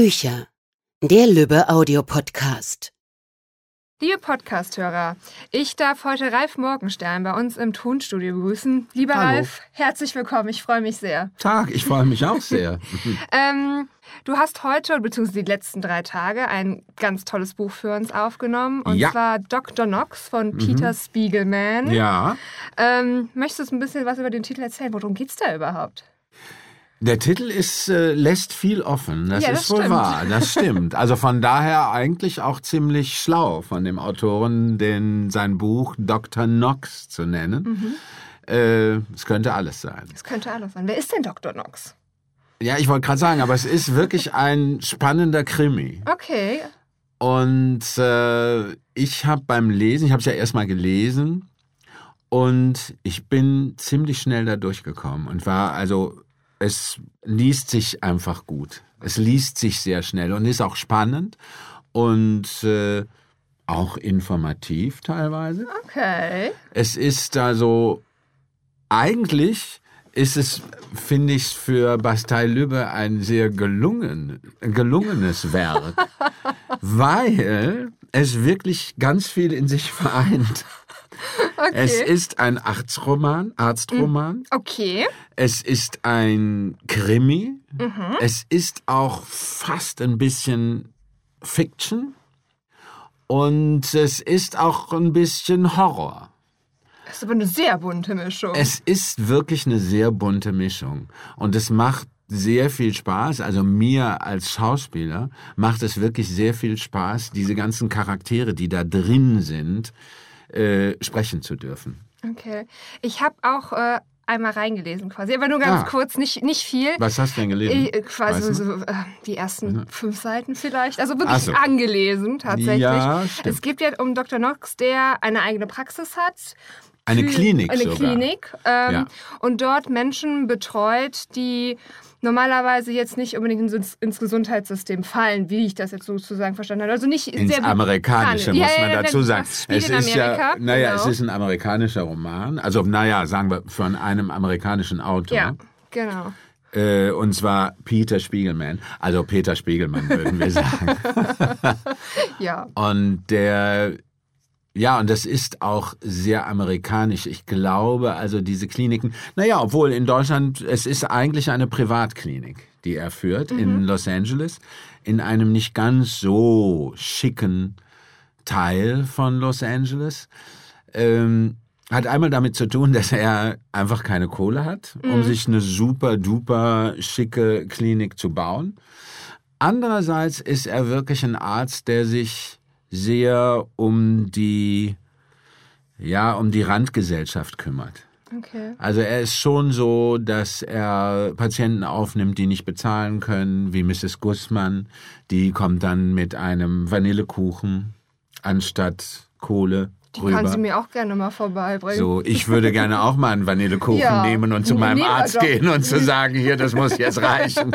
Bücher. Der Lübbe Audiopodcast. Liebe Podcasthörer, ich darf heute Ralf Morgenstern bei uns im Tonstudio begrüßen. Lieber Hallo. Ralf, herzlich willkommen, ich freue mich sehr. Tag, ich freue mich auch sehr. Ähm, du hast heute, beziehungsweise die letzten drei Tage, ein ganz tolles Buch für uns aufgenommen. Und Ja. Mhm. zwar Dr. Knox von Peter Spiegelman. ja, Ähm, möchtest du uns ein bisschen was über den Titel erzählen? Worum geht's da überhaupt? Der Titel ist, äh, lässt viel offen. Das Ja, ist das wohl stimmt. wahr. Das stimmt. Also von daher eigentlich auch ziemlich schlau von dem Autoren, den, sein Buch Dr. Knox zu nennen. Mhm. Äh, es könnte alles sein. Das könnte alles sein. Wer ist denn Dr. Knox? Ja, ich wollte gerade sagen, aber es ist wirklich ein spannender Krimi. Okay. Und äh, ich habe beim Lesen, ich habe es ja erstmal gelesen und ich bin ziemlich schnell da durchgekommen und war also, es liest sich einfach gut. Es liest sich sehr schnell und ist auch spannend und äh, auch informativ teilweise. Okay. Es ist also eigentlich ist es, finde ich, für Bastei Lübbe ein sehr gelungen, gelungenes Werk, weil es wirklich ganz viel in sich vereint. Okay. Es ist ein Arztroman, Arztroman. okay. Es ist ein Krimi. Es ist auch fast ein bisschen Fiction. Und es ist auch ein bisschen Horror. Das ist aber eine sehr bunte Mischung. Es ist wirklich eine sehr bunte Mischung. Und es macht sehr viel Spaß. Also mir als Schauspieler macht es wirklich sehr viel Spaß, diese ganzen Charaktere, die da drin sind, äh, sprechen zu dürfen. Okay. Ich habe auch äh, einmal reingelesen quasi, aber nur ganz Ah. kurz, nicht, nicht viel. Was hast du denn gelesen? Äh, quasi so äh, die ersten fünf Seiten vielleicht. Also wirklich so. angelesen tatsächlich. Ja, es geht ja um Dr. Knox, der eine eigene Praxis hat. Eine Klinik Eine sogar. Klinik. Ähm, Ja. Und dort Menschen betreut, die normalerweise jetzt nicht unbedingt ins, Gesundheitssystem fallen, wie ich das jetzt sozusagen verstanden habe. Also nicht Ins sehr Amerikanische Ja, muss man ja, dazu sagen. Es ist ja, naja, genau. es ist ein amerikanischer Roman. Also, naja, sagen wir von einem amerikanischen Autor. Ja, genau. Äh, und zwar Peter Spiegelman. Also Peter Spiegelmann würden wir sagen. Ja. Und der, ja, und das ist auch sehr amerikanisch. Ich glaube, also diese Kliniken, naja, obwohl in Deutschland, es ist eigentlich eine Privatklinik, die er führt in Los Angeles, in einem nicht ganz so schicken Teil von Los Angeles. Ähm, hat einmal damit zu tun, dass er einfach keine Kohle hat, um sich eine super duper schicke Klinik zu bauen. Andererseits ist er wirklich ein Arzt, der sich sehr um die, ja, um die Randgesellschaft kümmert. Okay. Also er ist schon so, dass er Patienten aufnimmt, die nicht bezahlen können, wie Mrs. Gussmann. Die kommt dann mit einem Vanillekuchen anstatt Kohle Die rüber. kann sie mir auch gerne mal vorbeibringen. So, ich würde gerne auch mal einen Vanillekuchen Ja. nehmen und zu meinem Arzt doch. gehen und zu sagen, hier, das muss jetzt reichen.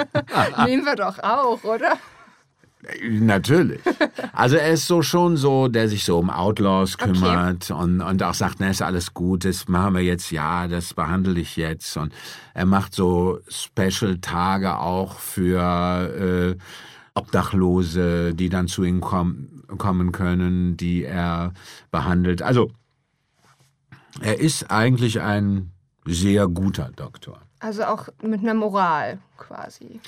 Nehmen wir doch auch, oder? Natürlich. Also er ist so schon so, der sich so um Outlaws kümmert und, und auch sagt, na, ist alles gut, das machen wir jetzt, ja, das behandle ich jetzt. Und er macht so Special-Tage auch für äh, Obdachlose, die dann zu ihm kom kommen können, die er behandelt. Also er ist eigentlich ein sehr guter Doktor. Also auch mit einer Moral quasi.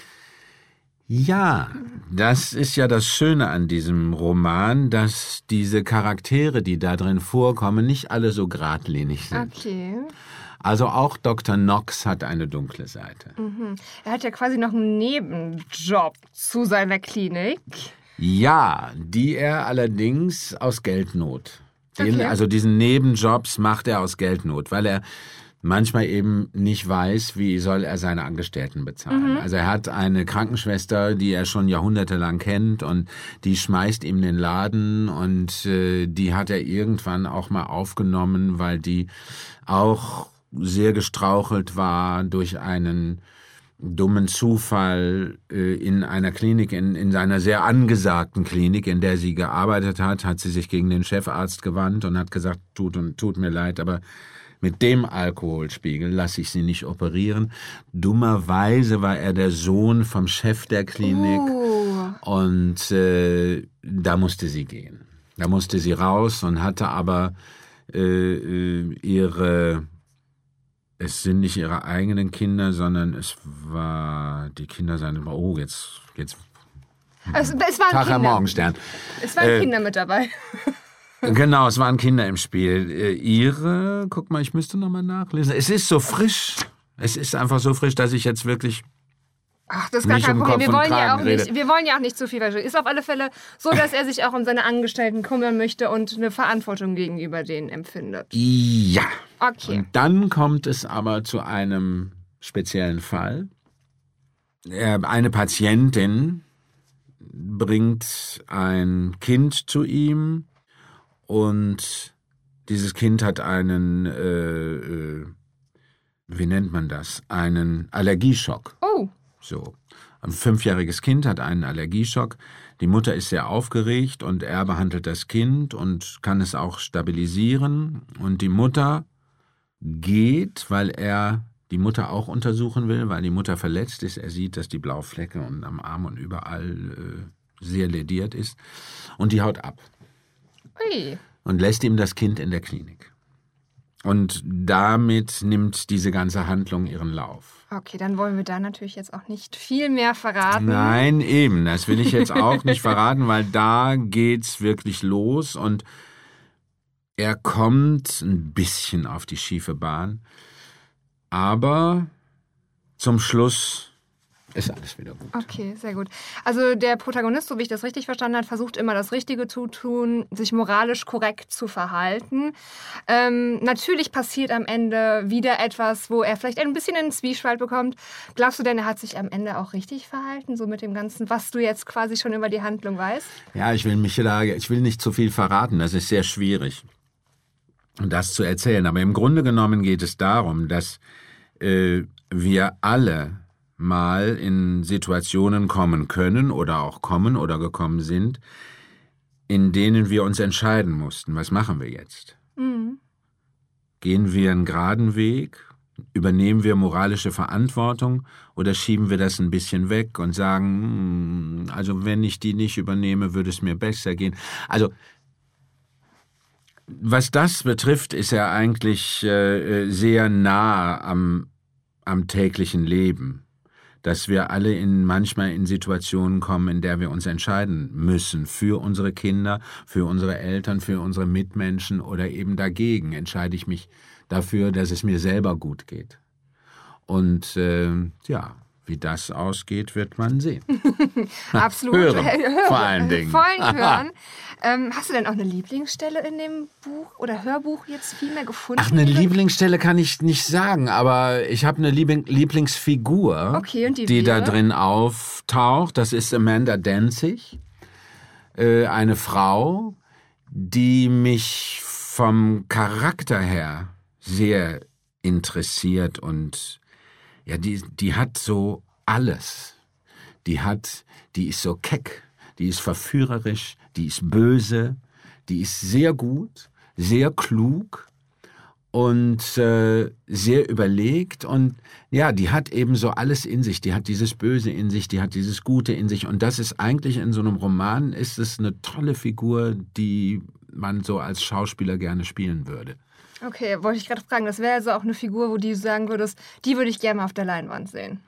Ja, das ist ja das Schöne an diesem Roman, dass diese Charaktere, die da drin vorkommen, nicht alle so geradlinig sind. Okay. Also auch Dr. Knox hat eine dunkle Seite. Er hat ja quasi noch einen Nebenjob zu seiner Klinik. Ja, die er allerdings aus Geldnot. Den, Okay. Also diesen Nebenjobs macht er aus Geldnot, weil er manchmal eben nicht weiß, wie soll er seine Angestellten bezahlen. Also er hat eine Krankenschwester, die er schon jahrhundertelang kennt und die schmeißt ihm den Laden und äh, die hat er irgendwann auch mal aufgenommen, weil die auch sehr gestrauchelt war durch einen dummen Zufall äh, in einer Klinik, in, in seiner sehr angesagten Klinik, in der sie gearbeitet hat, hat sie sich gegen den Chefarzt gewandt und hat gesagt, tut, und, tut mir leid, aber mit dem Alkoholspiegel lasse ich sie nicht operieren. Dummerweise war er der Sohn vom Chef der Klinik. Uh, Und äh, da musste sie gehen. Da musste sie raus und hatte aber äh, äh, ihre, es sind nicht ihre eigenen Kinder, sondern es war die Kinder seiner, oh, jetzt, jetzt Es, es waren Tag Kinder. Morgenstern. Es waren Äh, Kinder mit dabei. Genau, es waren Kinder im Spiel. Äh, Ihre, guck mal, ich müsste nochmal nachlesen. Es ist so frisch. Es ist einfach so frisch, dass ich jetzt wirklich. Ach, das ist gar Nicht kein Problem. Wir wollen, ja auch nicht, wir wollen ja auch nicht zu viel verschwinden. Ist auf alle Fälle so, dass er sich auch um seine Angestellten kümmern möchte und eine Verantwortung gegenüber denen empfindet. Ja. Okay. Und dann kommt es aber zu einem speziellen Fall. Äh, Eine Patientin bringt ein Kind zu ihm und dieses Kind hat einen, äh, äh, wie nennt man das, einen Allergieschock. Oh, So. Ein fünfjähriges Kind hat einen Allergieschock. Die Mutter ist sehr aufgeregt und er behandelt das Kind und kann es auch stabilisieren. Und die Mutter geht, weil er die Mutter auch untersuchen will, weil die Mutter verletzt ist. Er sieht, dass die Blauflecke und am Arm und überall äh, sehr lediert ist. Und die haut ab ui. und lässt ihm das Kind in der Klinik. Und damit nimmt diese ganze Handlung ihren Lauf. Okay, dann wollen wir da natürlich jetzt auch nicht viel mehr verraten. Nein, eben. Das will ich jetzt auch nicht verraten, weil da geht's wirklich los und er kommt ein bisschen auf die schiefe Bahn. Aber zum Schluss ist alles wieder gut. Okay, sehr gut. Also der Protagonist, so wie ich das richtig verstanden habe, versucht immer das Richtige zu tun, sich moralisch korrekt zu verhalten. Ähm, natürlich passiert am Ende wieder etwas, wo er vielleicht ein bisschen einen Zwiespalt bekommt. Glaubst du denn, er hat sich am Ende auch richtig verhalten, so mit dem Ganzen, was du jetzt quasi schon über die Handlung weißt? Ja, ich will mich da, ich will nicht zu viel verraten. Das ist sehr schwierig, das zu erzählen. Aber im Grunde genommen geht es darum, dass äh, wir alle mal in Situationen kommen können oder auch kommen oder gekommen sind, in denen wir uns entscheiden mussten, was machen wir jetzt? Mhm. Gehen wir einen geraden Weg? Übernehmen wir moralische Verantwortung oder schieben wir das ein bisschen weg und sagen, hm, also wenn ich die nicht übernehme, würde es mir besser gehen? Also was das betrifft, ist er eigentlich äh, äh, sehr nah am, am täglichen Leben, dass wir alle in manchmal in Situationen kommen, in der wir uns entscheiden müssen für unsere Kinder, für unsere Eltern, für unsere Mitmenschen oder eben dagegen entscheide ich mich dafür, dass es mir selber gut geht. Und äh, ja, wie das ausgeht, wird man sehen. Absolut. Hören, Hören. vor allen Dingen. Vor allem hören. ähm, hast du denn auch eine Lieblingsstelle in dem Buch oder Hörbuch jetzt viel mehr gefunden? Ach, eine die Lieblingsstelle kann ich nicht sagen, aber ich habe eine Liebling Lieblingsfigur, Okay, und die da drin auftaucht. Das ist Amanda Danzig, äh, eine Frau, die mich vom Charakter her sehr interessiert und ja, die, die hat so alles. Die hat, die ist so keck, die ist verführerisch, die ist böse, die ist sehr gut, sehr klug und äh, sehr überlegt und ja, die hat eben so alles in sich. Die hat dieses Böse in sich, die hat dieses Gute in sich und das ist eigentlich in so einem Roman ist es eine tolle Figur, die man so als Schauspieler gerne spielen würde. Okay, wollte ich gerade fragen. Das wäre also auch eine Figur, wo du sagen würdest, die würde ich gerne mal auf der Leinwand sehen.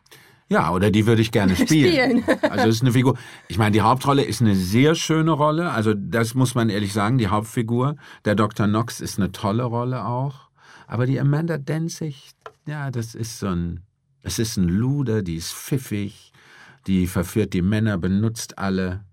Ja, oder die würde ich gerne spielen. Spielen. Also es ist eine Figur. Ich meine, die Hauptrolle ist eine sehr schöne Rolle. Also das muss man ehrlich sagen, die Hauptfigur. Der Dr. Knox ist eine tolle Rolle auch. Aber die Amanda Denzig, ja, das ist so ein, es ist ein Luder, die ist pfiffig, die verführt die Männer, benutzt alle,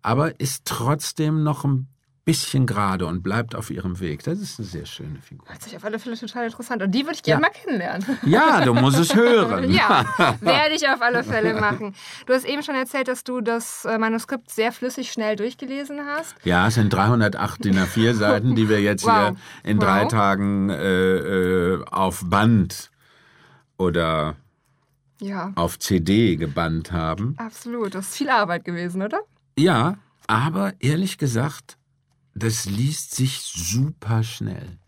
aber ist trotzdem noch ein bisschen gerade und bleibt auf ihrem Weg. Das ist eine sehr schöne Figur. Hört sich auf alle Fälle total interessant an. Die würde ich gerne Ja. mal kennenlernen. Ja, du musst es hören. Ja, werde ich auf alle Fälle machen. Du hast eben schon erzählt, dass du das äh, Manuskript sehr flüssig schnell durchgelesen hast. Ja, es sind 308 DIN A4 Seiten, die wir jetzt Wow. hier in drei Wow. Tagen äh, äh, auf Band oder Ja, auf CD gebannt haben. absolut. Das ist viel Arbeit gewesen, oder? Ja, aber ehrlich gesagt, das liest sich super schnell.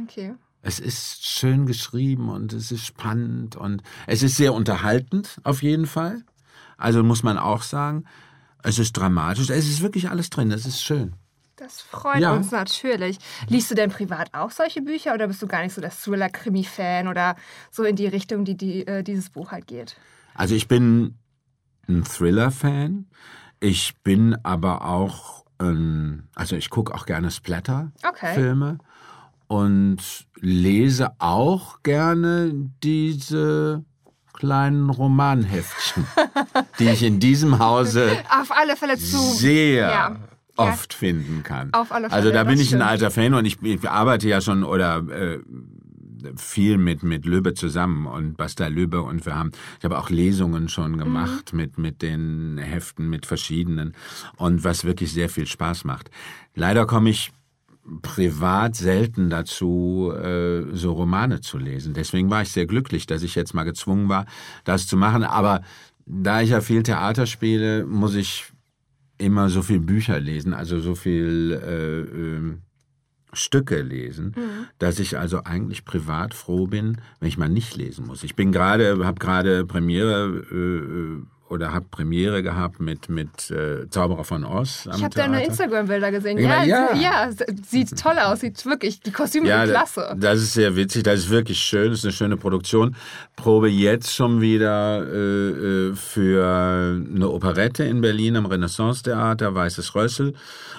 Okay. Es ist schön geschrieben und es ist spannend und es ist sehr unterhaltend auf jeden Fall. Also muss man auch sagen. Es ist dramatisch. Es ist wirklich alles drin. Das ist schön. Das freut Ja. uns natürlich. Liest du denn privat auch solche Bücher oder bist du gar nicht so der Thriller-Krimi-Fan oder so in die Richtung, die, die äh, dieses Buch halt geht? Also ich bin ein Thriller-Fan. Ich bin aber auch, ähm, also ich gucke auch gerne Splatter-Filme und lese auch gerne diese kleinen Romanheftchen, die ich in diesem Hause Auf alle Fälle zu. sehr Ja. oft finden kann. Auf alle also Fälle, da bin ich ein stimmt. alter Fan und ich, ich arbeite ja schon oder äh, viel mit mit Löbe zusammen und Basta Löbe und wir haben ich habe auch Lesungen schon Mhm. gemacht mit mit den Heften mit verschiedenen und was wirklich sehr viel Spaß macht. Leider komme ich privat selten dazu, äh, so Romane zu lesen. Deswegen war ich sehr glücklich, dass ich jetzt mal gezwungen war, das zu machen. Aber da ich ja viel Theater spiele, muss ich immer so viel Bücher lesen, also so viel äh, ähm, Stücke lesen, dass ich also eigentlich privat froh bin, wenn ich mal nicht lesen muss. Ich bin gerade, habe gerade Premiere äh, äh, oder habe Premiere gehabt mit mit äh, Zauberer von Oz Ich habe deine. Instagram-Bilder gesehen. Ja, Ja, ja. ja. sieht toll aus. Sieht wirklich, die Kostüme Ja, sind klasse. das ist sehr witzig, das ist wirklich schön, das ist eine schöne Produktion. Probe jetzt schon wieder äh, äh, für eine Operette in Berlin am Renaissance-Theater, Weißes Rössel.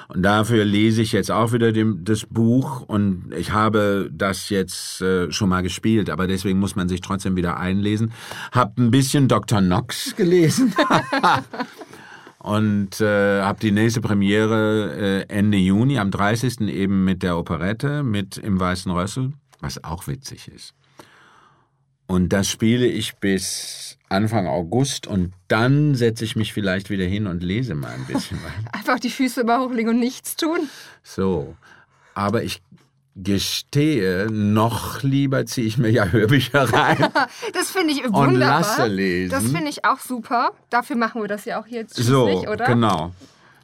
Und dafür lese ich jetzt auch wieder dem, das Buch und ich habe das jetzt äh, schon mal gespielt, aber deswegen muss man sich trotzdem wieder einlesen. Hab ein bisschen Dr. Knox gelesen. Und äh, habe die nächste Premiere äh, Ende Juni, am 30. eben mit der Operette, mit im Weißen Rössel, was auch witzig ist. Und das spiele ich bis Anfang August und dann setze ich mich vielleicht wieder hin und lese mal ein bisschen. Einfach die Füße immer hochlegen und nichts tun. so. Aber ich gestehe, noch lieber ziehe ich mir ja Hörbücher rein. Das finde ich wunderbar. lasse lesen. Das finde ich auch super. Dafür machen wir das ja auch hier jetzt So, oder? genau.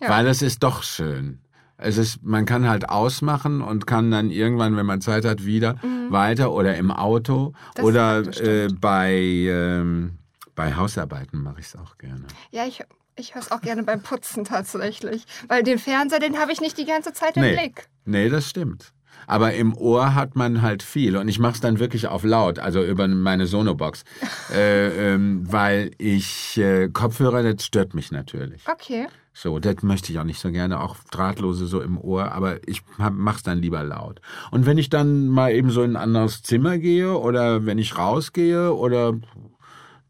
Ja. Weil es ist doch schön. Es ist, man kann halt ausmachen und kann dann irgendwann, wenn man Zeit hat, wieder weiter oder im Auto Mhm. Das oder äh, bei ähm, bei Hausarbeiten mache ich es auch gerne. Ja, ich, ich höre es auch gerne beim Putzen tatsächlich. Weil den Fernseher, den habe ich nicht die ganze Zeit im Nee. Blick. Nee, das stimmt. Aber im Ohr hat man halt viel und ich mache es dann wirklich auf laut, also über meine Sonobox, äh, ähm, weil ich äh, Kopfhörer, das stört mich natürlich. Okay. So, das möchte ich auch nicht so gerne, auch drahtlose so im Ohr, aber ich hab- mach's dann lieber laut. Und wenn ich dann mal eben so in ein anderes Zimmer gehe oder wenn ich rausgehe oder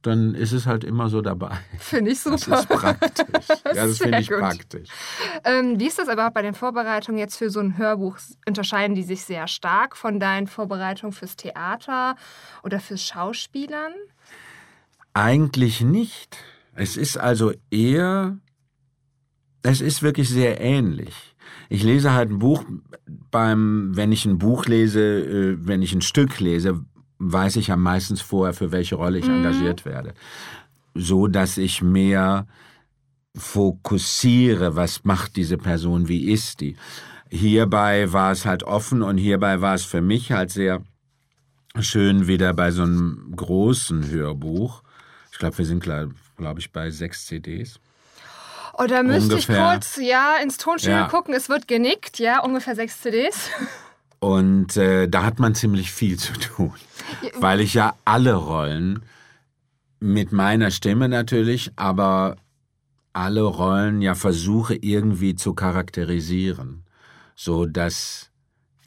dann ist es halt immer so dabei. Finde ich Das super. ist praktisch. Ja, das Sehr finde ich gut. praktisch. Ähm, wie ist das überhaupt bei den Vorbereitungen jetzt für so ein Hörbuch? Unterscheiden die sich sehr stark von deinen Vorbereitungen fürs Theater oder fürs Schauspielern? Eigentlich nicht. Es ist also eher, es ist wirklich sehr ähnlich. Ich lese halt ein Buch beim, wenn ich ein Buch lese, äh, wenn ich ein Stück lese, weiß ich ja meistens vorher, für welche Rolle ich engagiert werde. So, dass ich mehr fokussiere, was macht diese Person, wie ist die. Hierbei war es halt offen und hierbei war es für mich halt sehr schön wieder bei so einem großen Hörbuch. Ich glaube, wir sind, glaube ich, bei sechs CDs. Oder müsste ich Ungefähr. kurz ja ins Tonstudio Ja. gucken? Es wird genickt, ja, ungefähr sechs CDs. Und äh, da hat man ziemlich viel zu tun, weil ich ja alle Rollen mit meiner Stimme natürlich, aber alle Rollen ja versuche irgendwie zu charakterisieren, so dass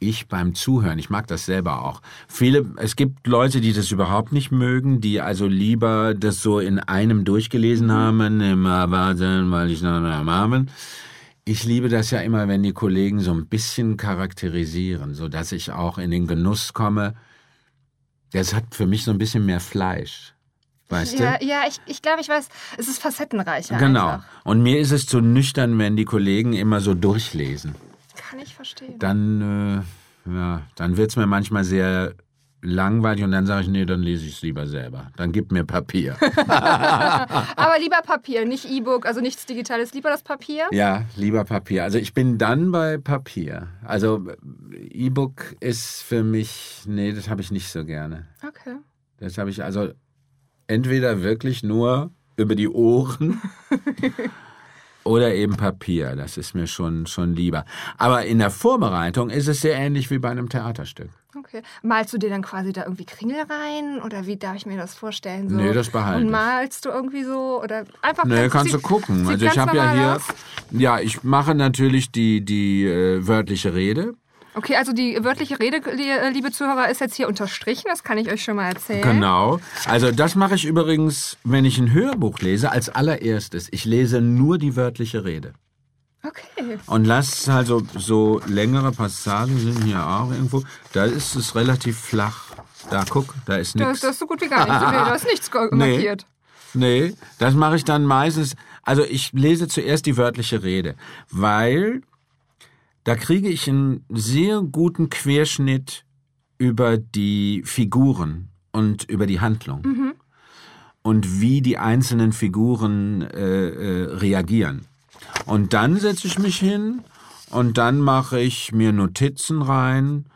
ich beim Zuhören, ich mag das selber auch. Viele, es gibt Leute, die das überhaupt nicht mögen, die also lieber das so in einem durchgelesen haben, immer warten, weil ich noch am Abend. Ich liebe das ja immer, wenn die Kollegen so ein bisschen charakterisieren, so dass ich auch in den Genuss komme. Das hat für mich so ein bisschen mehr Fleisch. Weißt Ja, du? ja ich, ich glaube, ich weiß, es ist facettenreicher. Genau. Einfach. Und mir ist es zu nüchtern, wenn die Kollegen immer so durchlesen. Kann ich verstehen. Dann, äh, ja, dann wird's mir manchmal sehr langweilig und dann sage ich, nee, dann lese ich es lieber selber. Dann gib mir Papier. Aber lieber Papier, nicht E-Book, also nichts Digitales, lieber das Papier. ja, lieber Papier. Also ich bin dann bei Papier. Also E-Book ist für mich, nee, das habe ich nicht so gerne. Okay. Das habe ich also entweder wirklich nur über die Ohren Oder eben Papier, das ist mir schon, schon lieber. Aber in der Vorbereitung ist es sehr ähnlich wie bei einem Theaterstück. Okay. Malst du dir dann quasi da irgendwie Kringel rein? Oder wie darf ich mir das vorstellen? So? Nee, das behalte Und ich. malst du irgendwie so? Oder einfach Nee, kannst du gucken. Also ich habe ja hier, aus. ja, ich mache natürlich die, die äh, wörtliche Rede. Okay, also die wörtliche Rede, li- liebe Zuhörer, ist jetzt hier unterstrichen. Das kann ich euch schon mal erzählen. Genau. Also das mache ich übrigens, wenn ich ein Hörbuch lese, als allererstes. Ich lese nur die wörtliche Rede. Okay. Und lass also so längere Passagen sind hier auch irgendwo. Da ist es relativ flach. Da guck, da ist nichts. das ist so gut wie gar nicht. Nee, da ist nichts ge- Nee. markiert. Nee, das mache ich dann meistens. Also ich lese zuerst die wörtliche Rede, weil da kriege ich einen sehr guten Querschnitt über die Figuren und über die Handlung und wie die einzelnen Figuren äh, äh, reagieren. Und dann setze ich mich hin und dann mache ich mir Notizen rein.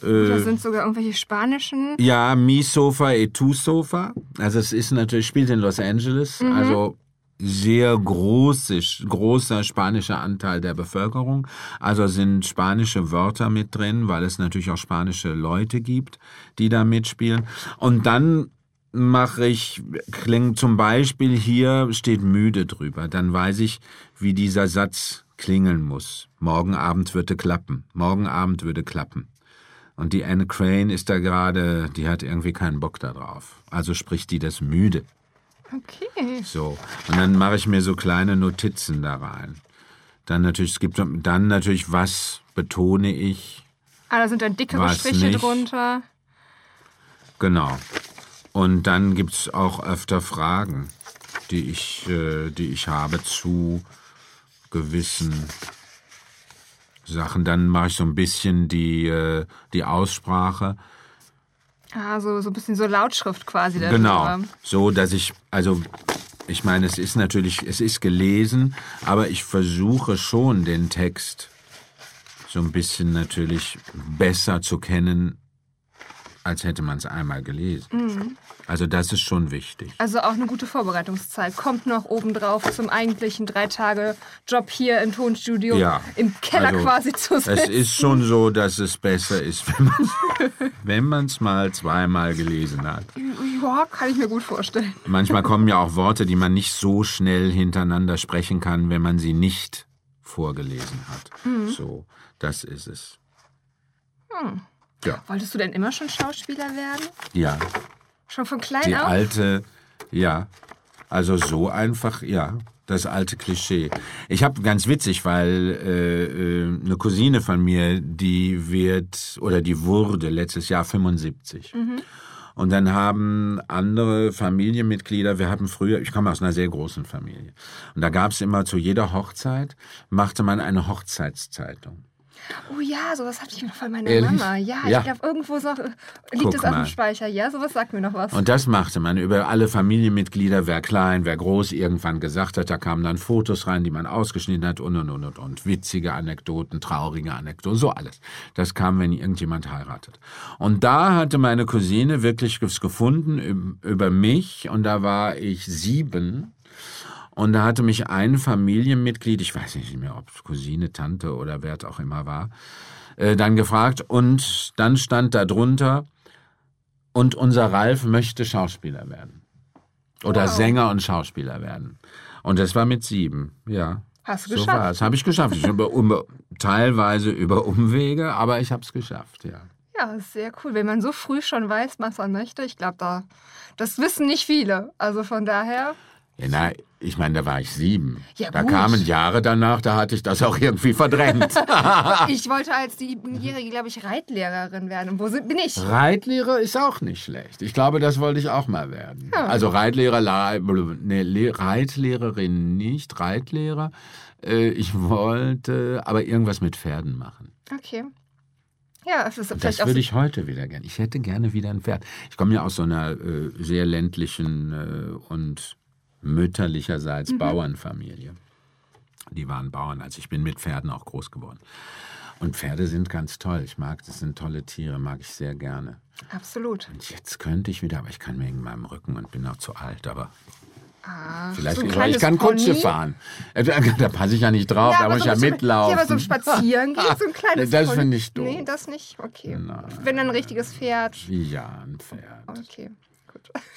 Da sind sogar irgendwelche spanischen. Ja, Mi Sofa et Tu Sofa. Also es ist natürlich, spielt in Los Angeles, also sehr große, großer spanischer Anteil der Bevölkerung. Also sind spanische Wörter mit drin, weil es natürlich auch spanische Leute gibt, die da mitspielen. Und dann mache ich, klingt zum Beispiel hier steht müde drüber. Dann weiß ich, wie dieser Satz klingeln muss. Morgen Abend würde klappen. Morgen Abend würde klappen. Und die Anne Crane ist da gerade, die hat irgendwie keinen Bock da drauf. Also spricht die das müde. Okay. So. Und dann mache ich mir so kleine Notizen da rein. Dann natürlich, es gibt dann natürlich, was betone ich. Ah, da sind dann dickere Striche nicht. drunter. Genau. Und dann gibt's auch öfter Fragen, die ich, äh, die ich habe zu gewissen Sachen. Dann mache ich so ein bisschen die, äh, die Aussprache. Ah, so, so ein bisschen so Lautschrift quasi. darüber. Genau. So, dass ich, also, ich meine, es ist natürlich, es ist gelesen, aber ich versuche schon den Text so ein bisschen natürlich besser zu kennen, als hätte man es einmal gelesen. Also das ist schon wichtig. Also auch eine gute Vorbereitungszeit. Kommt noch obendrauf zum eigentlichen Drei-Tage-Job hier im Tonstudio. Ja. Im Keller Also, quasi zu Es sitzen. ist schon so, dass es besser ist, wenn man wenn man es mal zweimal gelesen hat. Ja, kann ich mir gut vorstellen. Manchmal kommen ja auch Worte, die man nicht so schnell hintereinander sprechen kann, wenn man sie nicht vorgelesen hat. So, das ist es. Ja, Wolltest du denn immer schon Schauspieler werden? ja. Schon von klein Die auf? alte, ja. Also so einfach, ja. Das alte Klischee. Ich habe ganz witzig, weil äh, äh, eine Cousine von mir, die wird oder die wurde letztes Jahr 75. Und dann haben andere Familienmitglieder, wir hatten früher, ich komme aus einer sehr großen Familie, und da gab es immer zu jeder Hochzeit, machte man eine Hochzeitszeitung. Oh ja, sowas hatte ich noch von meiner Ehrlich? Mama. Ja, Ja. ich glaube, irgendwo so, liegt Guck es auf mal. dem Speicher. Ja, sowas sagt mir noch was. Und das machte man über alle Familienmitglieder, wer klein, wer groß irgendwann gesagt hat. Da kamen dann Fotos rein, die man ausgeschnitten hat und und und und und. Witzige Anekdoten, traurige Anekdoten, so alles. Das kam, wenn irgendjemand heiratet. Und da hatte meine Cousine wirklich gefunden üb- über mich und da war ich sieben. Und da hatte mich ein Familienmitglied, ich weiß nicht mehr, ob es Cousine, Tante oder wer es auch immer war, äh, dann gefragt. Und dann stand da drunter, und unser Ralf möchte Schauspieler werden. Oder Wow. Sänger und Schauspieler werden. Und das war mit sieben, ja. Hast du so geschafft. es. Habe ich geschafft. Ich über, über, teilweise über Umwege, aber ich habe es geschafft, ja. Ja, sehr cool. Wenn man so früh schon weiß, was man möchte, ich glaube, da, das wissen nicht viele. Also von daher, ja na, ich meine, da war ich sieben. Ja, da gut. kamen Jahre danach, da hatte ich das auch irgendwie verdrängt. ich wollte als Siebenjährige, glaube ich, Reitlehrerin werden. Und wo sind, bin ich? Reitlehrer ist auch nicht schlecht. Ich glaube, das wollte ich auch mal werden. Also Reitlehrer, nee, Le- Reitlehrerin nicht, Reitlehrer. Äh, Ich wollte aber irgendwas mit Pferden machen. Okay. Ja, es ist Das vielleicht auch würde ich heute wieder gerne. Ich hätte gerne wieder ein Pferd. Ich komme ja aus so einer äh, sehr ländlichen äh, und Mhm. mütterlicherseits Bauernfamilie. Die waren Bauern, also ich bin mit Pferden auch groß geworden. Und Pferde sind ganz toll. Ich mag, das sind tolle Tiere, mag ich sehr gerne. absolut. Und jetzt könnte ich wieder, aber ich kann wegen meinem Rücken und bin auch zu alt, aber Ah, Vielleicht, so ich kann Kutsche fahren. Äh, Da passe ich ja nicht drauf, da aber muss ich so ja ein bisschen- mitlaufen. Ja, aber so ein Spazieren geht, so ein kleines Das Pony. finde ich doof. Nee, das nicht? Okay. Nein. Wenn ein richtiges Pferd. Ja, ein Pferd. Okay.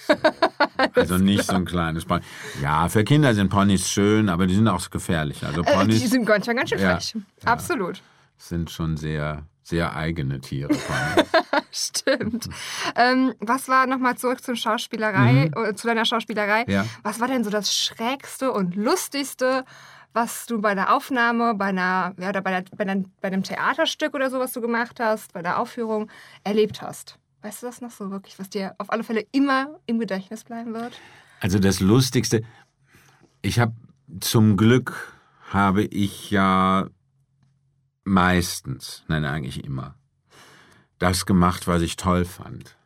Also nicht so ein kleines Pony. Ja, für Kinder sind Ponys schön, aber die sind auch gefährlich. Also Äh, die Ponys sind manchmal ganz schön Ja, frech. Absolut. sind schon sehr, sehr eigene Tiere. Ponys. Stimmt. Ähm, was war nochmal zurück zur Schauspielerei, äh, zu deiner Schauspielerei? Mhm. Ja. Was war denn so das Schrägste und Lustigste, was du bei der Aufnahme, bei, einer, ja, oder bei, der, bei, einem, bei einem Theaterstück oder so, was du gemacht hast, bei der Aufführung erlebt hast? Weißt du das noch so wirklich, was dir auf alle Fälle immer im Gedächtnis bleiben wird? Also das Lustigste, ich habe zum Glück habe ich ja meistens, nein eigentlich immer, das gemacht, was ich toll fand.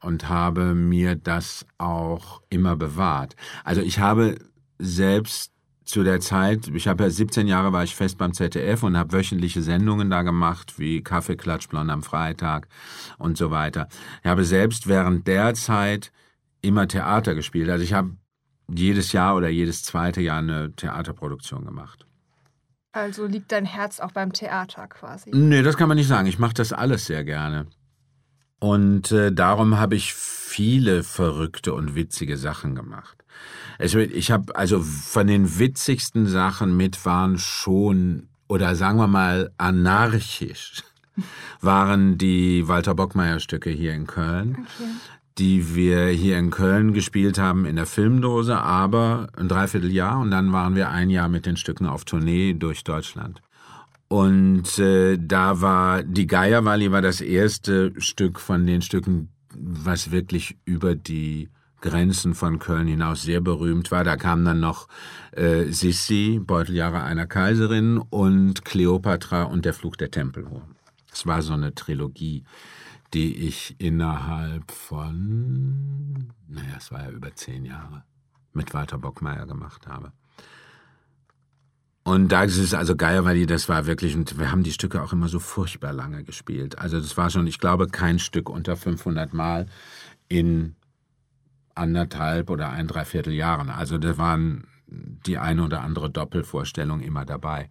Und habe mir das auch immer bewahrt. Also ich habe selbst zu der Zeit, ich habe ja 17 Jahre war ich fest beim ZDF und habe wöchentliche Sendungen da gemacht, wie Kaffeeklatsch, Blond am Freitag und so weiter. Ich habe selbst während der Zeit immer Theater gespielt. Also ich habe jedes Jahr oder jedes zweite Jahr eine Theaterproduktion gemacht. Also liegt dein Herz auch beim Theater quasi. Nee, das kann man nicht sagen. Ich mache das alles sehr gerne. Und äh, darum habe ich viele verrückte und witzige Sachen gemacht. Ich habe also von den witzigsten Sachen mit waren schon, oder sagen wir mal anarchisch, waren die Walter Bockmeier Stücke hier in Köln. die wir hier in Köln gespielt haben in der Filmdose, aber ein Dreivierteljahr und dann waren wir ein Jahr mit den Stücken auf Tournee durch Deutschland. Und äh, da war die Geierwalli war das erste Stück von den Stücken, was wirklich über die Grenzen von Köln hinaus sehr berühmt war. Da kam dann noch äh, Sissi, Beuteljahre einer Kaiserin und Kleopatra und der Fluch der Tempelhohen. Es war so eine Trilogie, die ich innerhalb von, naja, es war ja über zehn Jahre, mit Walter Bockmeier gemacht habe. Und da ist es also geil, weil das war wirklich, und wir haben die Stücke auch immer so furchtbar lange gespielt. Also das war schon, ich glaube, kein Stück unter 500 Mal in anderthalb oder ein Dreiviertel Jahren. Also da waren die eine oder andere Doppelvorstellung immer dabei.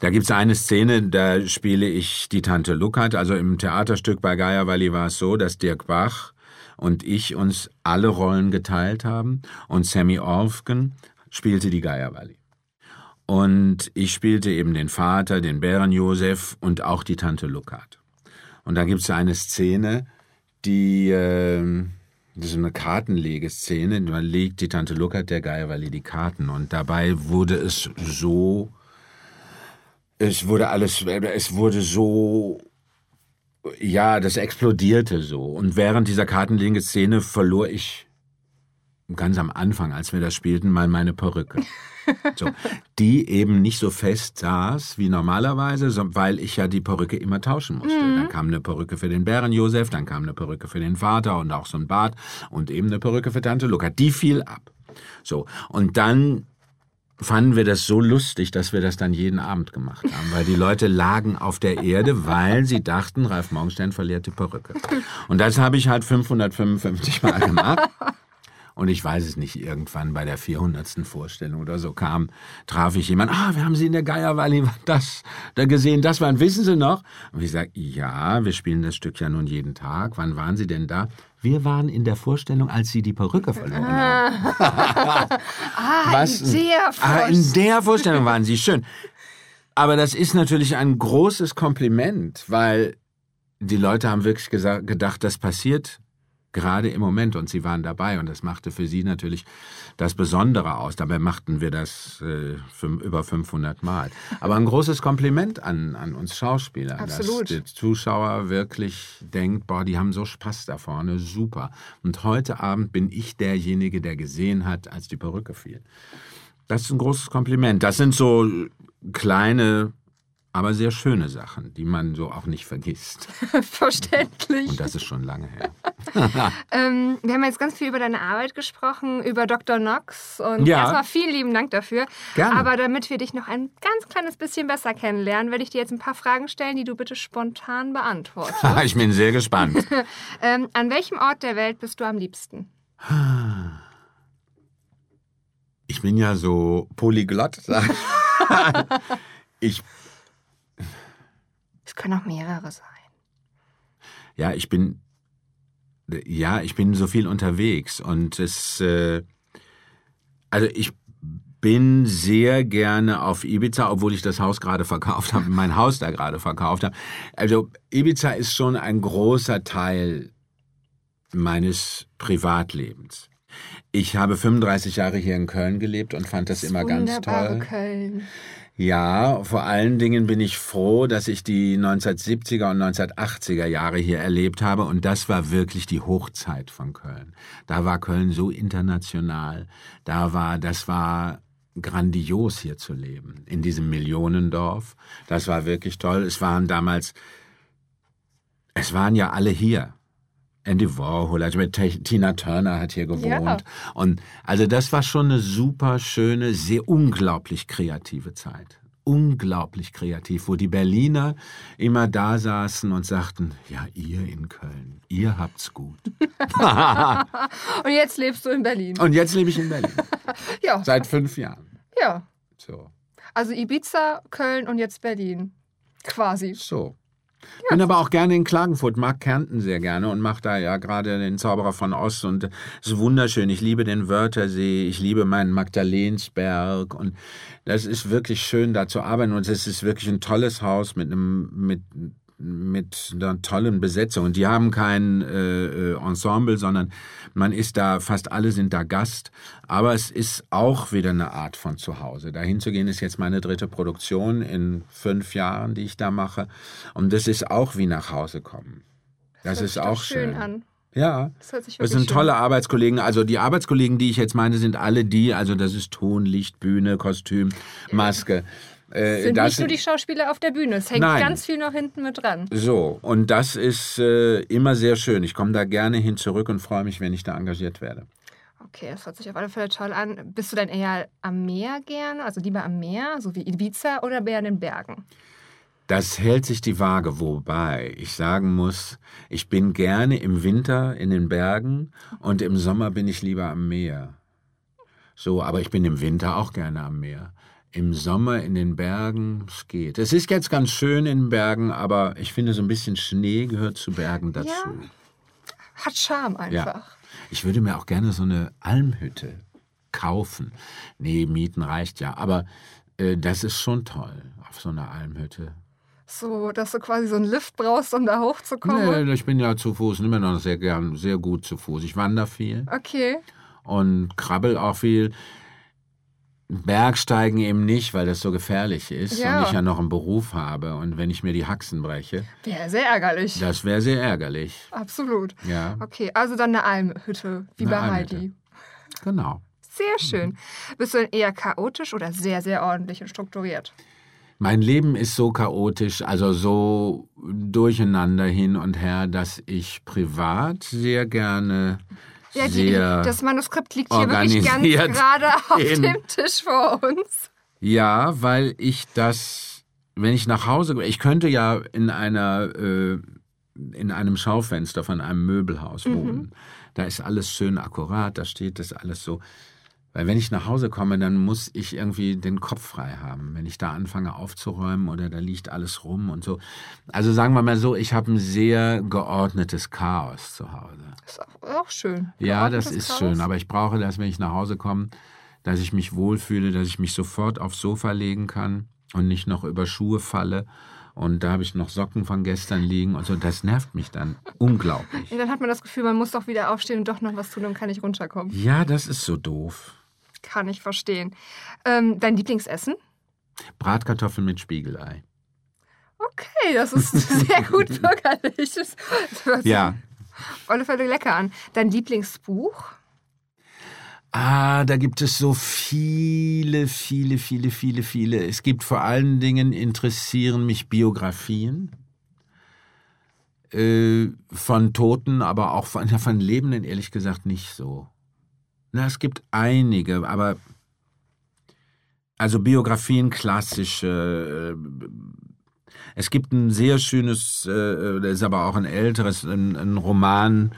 Da gibt's eine Szene, da spiele ich die Tante Luckert. Also im Theaterstück bei Geierwalli war es so, dass Dirk Bach und ich uns alle Rollen geteilt haben und Sammy Orfgen spielte die Geierwalli. Und ich spielte eben den Vater, den Bären Josef und auch die Tante Luckert. Und da gibt's eine Szene, die, äh, das ist eine Kartenlegeszene, da legt die Tante Luckert der Geierwalli die Karten und dabei wurde es so, es wurde alles, es wurde so, ja, das explodierte so. Und während dieser Kartenlegeszene verlor ich ganz am Anfang, als wir das spielten, mal meine Perücke. So, die eben nicht so fest saß wie normalerweise, weil ich ja die Perücke immer tauschen musste. Dann kam eine Perücke für den Bären Josef, dann kam eine Perücke für den Vater und auch so ein Bart und eben eine Perücke für Tante Luca. Die fiel ab. So, und dann fanden wir das so lustig, dass wir das dann jeden Abend gemacht haben, weil die Leute lagen auf der Erde, weil sie dachten, Ralf Morgenstern verliert die Perücke. Und das habe ich halt 555 Mal gemacht. Und ich weiß es nicht, irgendwann bei der 400. Vorstellung oder so kam, traf ich jemanden, ah, wir haben Sie in der Geierwalli das da gesehen, das waren, wissen Sie noch? Und ich sage, ja, wir spielen das Stück ja nun jeden Tag. Wann waren Sie denn da? Wir waren in der Vorstellung, als Sie die Perücke verloren haben. Ah, Was? in der Ah, in Vorstellung. der Vorstellung waren Sie schön. Aber das ist natürlich ein großes Kompliment, weil die Leute haben wirklich gesagt, gedacht, das passiert gerade im Moment und sie waren dabei und das machte für sie natürlich das Besondere aus. Dabei machten wir das äh, über 500 Mal. Aber ein großes Kompliment an, an uns Schauspieler, Absolut. dass der Zuschauer wirklich denkt, boah, die haben so Spaß da vorne, super. Und heute Abend bin ich derjenige, der gesehen hat, als die Perücke fiel. Das ist ein großes Kompliment. Das sind so kleine, aber sehr schöne Sachen, die man so auch nicht vergisst. Verständlich. Und das ist schon lange her. Ähm, wir haben jetzt ganz viel über deine Arbeit gesprochen, über Dr. Knox. Und Ja. erstmal vielen lieben Dank dafür. Gerne. Aber damit wir dich noch ein ganz kleines bisschen besser kennenlernen, werde ich dir jetzt ein paar Fragen stellen, die du bitte spontan beantwortest. ich bin sehr gespannt. ähm, an welchem Ort der Welt bist du am liebsten? ich bin ja so polyglott. ich, können auch mehrere sein. ja, ich bin, ja, ich bin so viel unterwegs und es, äh, also ich bin sehr gerne auf Ibiza, obwohl ich das Haus gerade verkauft habe, mein Haus da gerade verkauft habe. Also Ibiza ist schon ein großer Teil meines Privatlebens. Ich habe 35 Jahre hier in Köln gelebt und fand das, immer ganz toll. Köln. Ja, vor allen Dingen bin ich froh, dass ich die 1970er und 1980er Jahre hier erlebt habe und das war wirklich die Hochzeit von Köln. Da war Köln so international. Da war, das war grandios hier zu leben in diesem Millionendorf. Das war wirklich toll. Es waren damals, es waren ja alle hier. Andy Warhol, also mit Tina Turner hat hier gewohnt. Ja. Und also das war schon eine super schöne, sehr unglaublich kreative Zeit. Unglaublich kreativ, wo die Berliner immer da saßen und sagten, ja, ihr in Köln, ihr habt's gut. Und jetzt lebst du in Berlin. Und jetzt lebe ich in Berlin. Ja, Seit fünf Jahren. ja. So. Also Ibiza, Köln und jetzt Berlin. Quasi. So. Bin aber auch gerne in Klagenfurt, mag Kärnten sehr gerne und mache da ja gerade den Zauberer von Ost und es ist wunderschön. Ich liebe den Wörthersee, ich liebe meinen Magdalensberg und das ist wirklich schön da zu arbeiten und es ist wirklich ein tolles Haus mit einem mit mit einer tollen Besetzung. Und die haben kein äh, äh, Ensemble, sondern man ist da, fast alle sind da Gast. Aber es ist auch wieder eine Art von Zuhause. Dahin zu gehen ist jetzt meine dritte Produktion in fünf Jahren, die ich da mache. Und das ist auch wie nach Hause kommen. Das, hört ist sich auch schön schön. an. Ja. Das hört sich Das sind schön tolle Arbeitskollegen. Also die Arbeitskollegen, die ich jetzt meine, sind alle die, also das ist Ton, Licht, Bühne, Kostüm, Maske. Äh, Sind nicht nur die Schauspieler auf der Bühne. Es hängt Nein. ganz viel noch hinten mit dran. so, und das ist äh, immer sehr schön. Ich komme da gerne hin zurück und freue mich, wenn ich da engagiert werde. Okay, das hört sich auf alle Fälle toll an. Bist du denn eher am Meer gerne, also lieber am Meer, so wie Ibiza, oder eher in den Bergen? Das hält sich die Waage, wobei ich sagen muss, ich bin gerne im Winter in den Bergen und im Sommer bin ich lieber am Meer. So, aber ich bin im Winter auch gerne am Meer. Im Sommer in den Bergen, es geht. Es ist jetzt ganz schön in den Bergen, aber ich finde, so ein bisschen Schnee gehört zu Bergen dazu. Hat Charme Ja. einfach. Ich würde mir auch gerne so eine Almhütte kaufen. Nee, mieten reicht ja, aber äh, das ist schon toll, auf so einer Almhütte. So, dass du quasi so einen Lift brauchst, um da hochzukommen. Nee, ich bin ja zu Fuß immer noch sehr gern, sehr gut zu Fuß. Ich wandere viel Okay. und krabbel auch viel. Bergsteigen eben nicht, weil das so gefährlich ist Ja. und ich ja noch einen Beruf habe. Und wenn ich mir die Haxen breche, Wäre sehr ärgerlich. das wäre sehr ärgerlich. Absolut. Ja, Okay, also dann eine Almhütte, wie Eine bei Almhütte. Heidi. genau. Sehr schön. Bist du denn eher chaotisch oder sehr, sehr ordentlich und strukturiert? Mein Leben ist so chaotisch, also so durcheinander hin und her, dass ich privat sehr gerne Ja, die, das Manuskript liegt hier wirklich ganz gerade auf dem Tisch vor uns. Ja, weil ich das, wenn ich nach Hause, ich könnte ja in einer, äh, in einem Schaufenster von einem Möbelhaus Mhm. wohnen. Da ist alles schön akkurat, da steht das alles so. Weil wenn ich nach Hause komme, dann muss ich irgendwie den Kopf frei haben. Wenn ich da anfange aufzuräumen oder da liegt alles rum und so. Also sagen wir mal so, ich habe ein sehr geordnetes Chaos zu Hause. Ist auch, schön. Ja, das ist Chaos. schön, aber ich brauche das, wenn ich nach Hause komme, dass ich mich wohlfühle, dass ich mich sofort aufs Sofa legen kann und nicht noch über Schuhe falle. Und da habe ich noch Socken von gestern liegen und so. Das nervt mich dann unglaublich. Ja, dann hat man das Gefühl, man muss doch wieder aufstehen und doch noch was tun und kann nicht runterkommen. Ja, das ist so doof. Kann ich verstehen. Ähm, dein Lieblingsessen? Bratkartoffeln mit Spiegelei. Okay, das ist sehr gut bürgerlich. Das hört Ja. auf alle Fälle lecker an. Dein Lieblingsbuch? Ah, da gibt es so viele, viele, viele, viele, viele. Es gibt vor allen Dingen interessieren mich Biografien äh, von Toten, aber auch von, ja, von Lebenden ehrlich gesagt nicht so. Na, es gibt einige, aber also Biografien klassische. Äh, es gibt ein sehr schönes, äh, das ist aber auch ein älteres, ein, ein Roman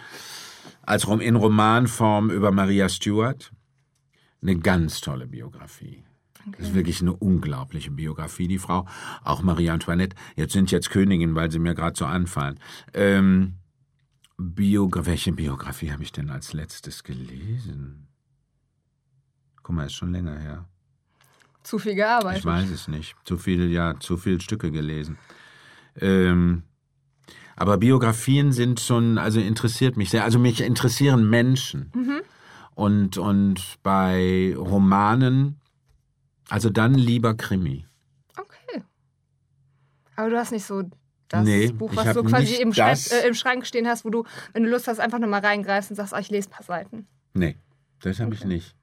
als in Romanform über Maria Stuart. Eine ganz tolle Biografie. Okay. Das ist wirklich eine unglaubliche Biografie, die Frau. Auch Marie Antoinette. Jetzt sind jetzt Königin, weil sie mir gerade so anfallen. Ähm, Biogra welche Biografie habe ich denn als letztes gelesen? Guck mal, ist schon länger her. Zu viel gearbeitet. Ich weiß es nicht. Zu viel, ja, zu viele Stücke gelesen. Ähm, aber Biografien sind schon, also interessiert mich sehr. Also mich interessieren Menschen. Mhm. Und, und bei Romanen, also dann lieber Krimi. Okay. Aber du hast nicht so das nee, Buch, was du quasi im, Schreib, äh, im, Schrank stehen hast, wo du, wenn du Lust hast, einfach nochmal reingreifst und sagst, ah, ich lese ein paar Seiten. Nee, das habe okay. ich nicht.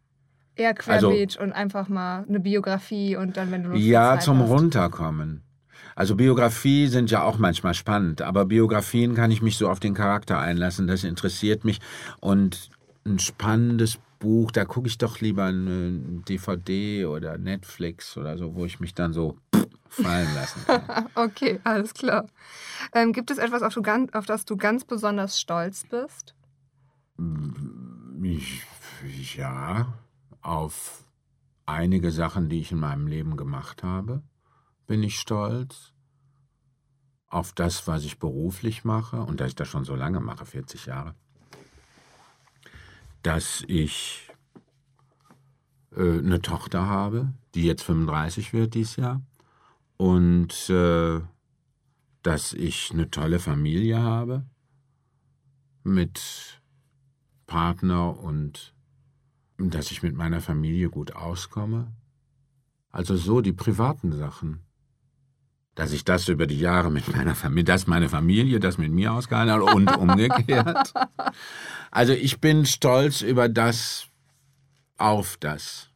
Eher querbeet also, und einfach mal eine Biografie und dann, wenn du Lust Ja, Zeit zum hast. Runterkommen. Also Biografie sind ja auch manchmal spannend, aber Biografien kann ich mich so auf den Charakter einlassen, das interessiert mich. Und ein spannendes Buch, da gucke ich doch lieber eine DVD oder Netflix oder so, wo ich mich dann so fallen lassen kann. okay, alles klar. Ähm, gibt es etwas, auf, du, auf, das du ganz besonders stolz bist? Ich, ja, auf einige Sachen, die ich in meinem Leben gemacht habe, bin ich stolz. Auf das, was ich beruflich mache, und da ich das schon so lange mache, 40 Jahre, dass ich äh, eine Tochter habe, die jetzt 35 wird dieses Jahr, und äh, dass ich eine tolle Familie habe mit Partner und dass ich mit meiner Familie gut auskomme. Also so die privaten Sachen. Dass ich das über die Jahre mit meiner Familie, dass meine Familie das mit mir ausgehalten hat und umgekehrt. Also ich bin stolz über das, auf das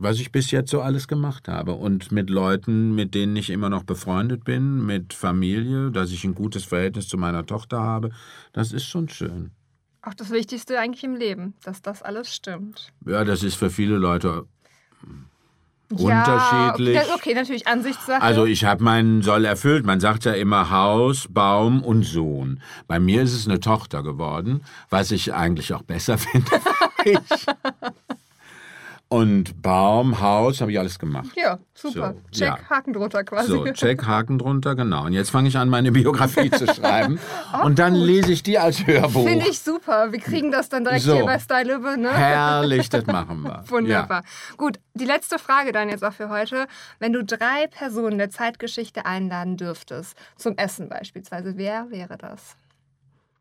was ich bis jetzt so alles gemacht habe. Und mit Leuten, mit denen ich immer noch befreundet bin, mit Familie, dass ich ein gutes Verhältnis zu meiner Tochter habe, das ist schon schön. Auch das Wichtigste eigentlich im Leben, dass das alles stimmt. Ja, das ist für viele Leute unterschiedlich. Ja, okay, okay, natürlich Ansichtssache. Also ich habe meinen Soll erfüllt. Man sagt ja immer Haus, Baum und Sohn. Bei mir ist es eine Tochter geworden, was ich eigentlich auch besser finde. Und Baum, Haus, habe ich alles gemacht. Ja, super. So, check, ja. Haken drunter quasi. So, check, Haken drunter, genau. Und jetzt fange ich an, meine Biografie zu schreiben. und dann lese ich die als Hörbuch. Finde ich super. Wir kriegen das dann direkt so. hier bei Style Lübbe, ne? Herrlich, das machen wir. Wunderbar. Ja. Gut, die letzte Frage dann jetzt auch für heute. Wenn du drei Personen der Zeitgeschichte einladen dürftest, zum Essen beispielsweise, wer wäre das?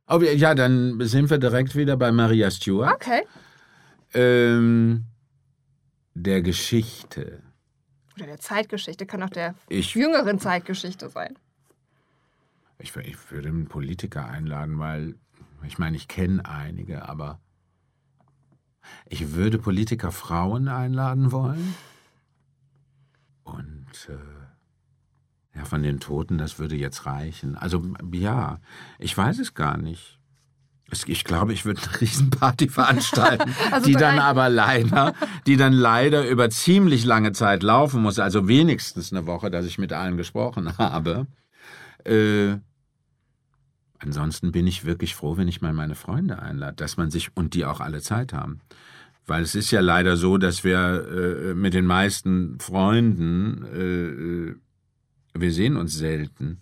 Oh, ja, dann sind wir direkt wieder bei Maria Stewart. Okay. Ähm der Geschichte. Oder der Zeitgeschichte, kann auch der ich, jüngeren Zeitgeschichte sein. Ich, ich würde einen Politiker einladen, weil ich meine, ich kenne einige, aber ich würde Politiker Frauen einladen wollen. Und äh, ja, von den Toten, das würde jetzt reichen. Also ja, ich weiß es gar nicht. Ich glaube, ich würde eine Riesenparty veranstalten, also die dann aber leider, die dann leider über ziemlich lange Zeit laufen muss, also wenigstens eine Woche, dass ich mit allen gesprochen habe. Äh, ansonsten bin ich wirklich froh, wenn ich mal meine Freunde einlade, dass man sich und die auch alle Zeit haben. Weil es ist ja leider so, dass wir äh, mit den meisten Freunden, äh, äh wir sehen uns selten.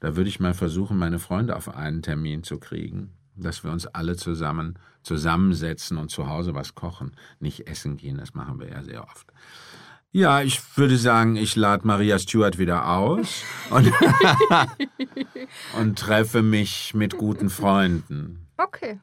Da würde ich mal versuchen, meine Freunde auf einen Termin zu kriegen dass wir uns alle zusammen zusammensetzen und zu Hause was kochen, nicht essen gehen, das machen wir ja sehr oft. Ja, ich würde sagen, ich lade Maria Stewart wieder aus und, und treffe mich mit guten Freunden. Okay,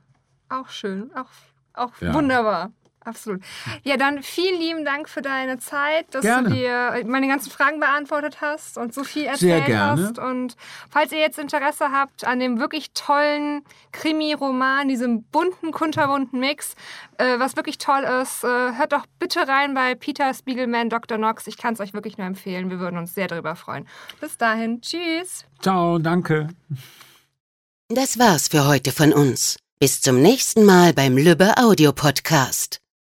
auch schön, auch, auch ja. wunderbar. Absolut. Ja, dann vielen lieben Dank für deine Zeit, dass gerne. du dir meine ganzen Fragen beantwortet hast und so viel erzählt Sehr gerne. hast. Und falls ihr jetzt Interesse habt an dem wirklich tollen Krimi-Roman, diesem bunten, kunterbunten Mix, äh, was wirklich toll ist, äh, hört doch bitte rein bei Peter Spiegelman, Dr. Knox. Ich kann es euch wirklich nur empfehlen. Wir würden uns sehr darüber freuen. Bis dahin. Tschüss. Ciao, danke. Das war's für heute von uns. Bis zum nächsten Mal beim Lübbe Audio Podcast.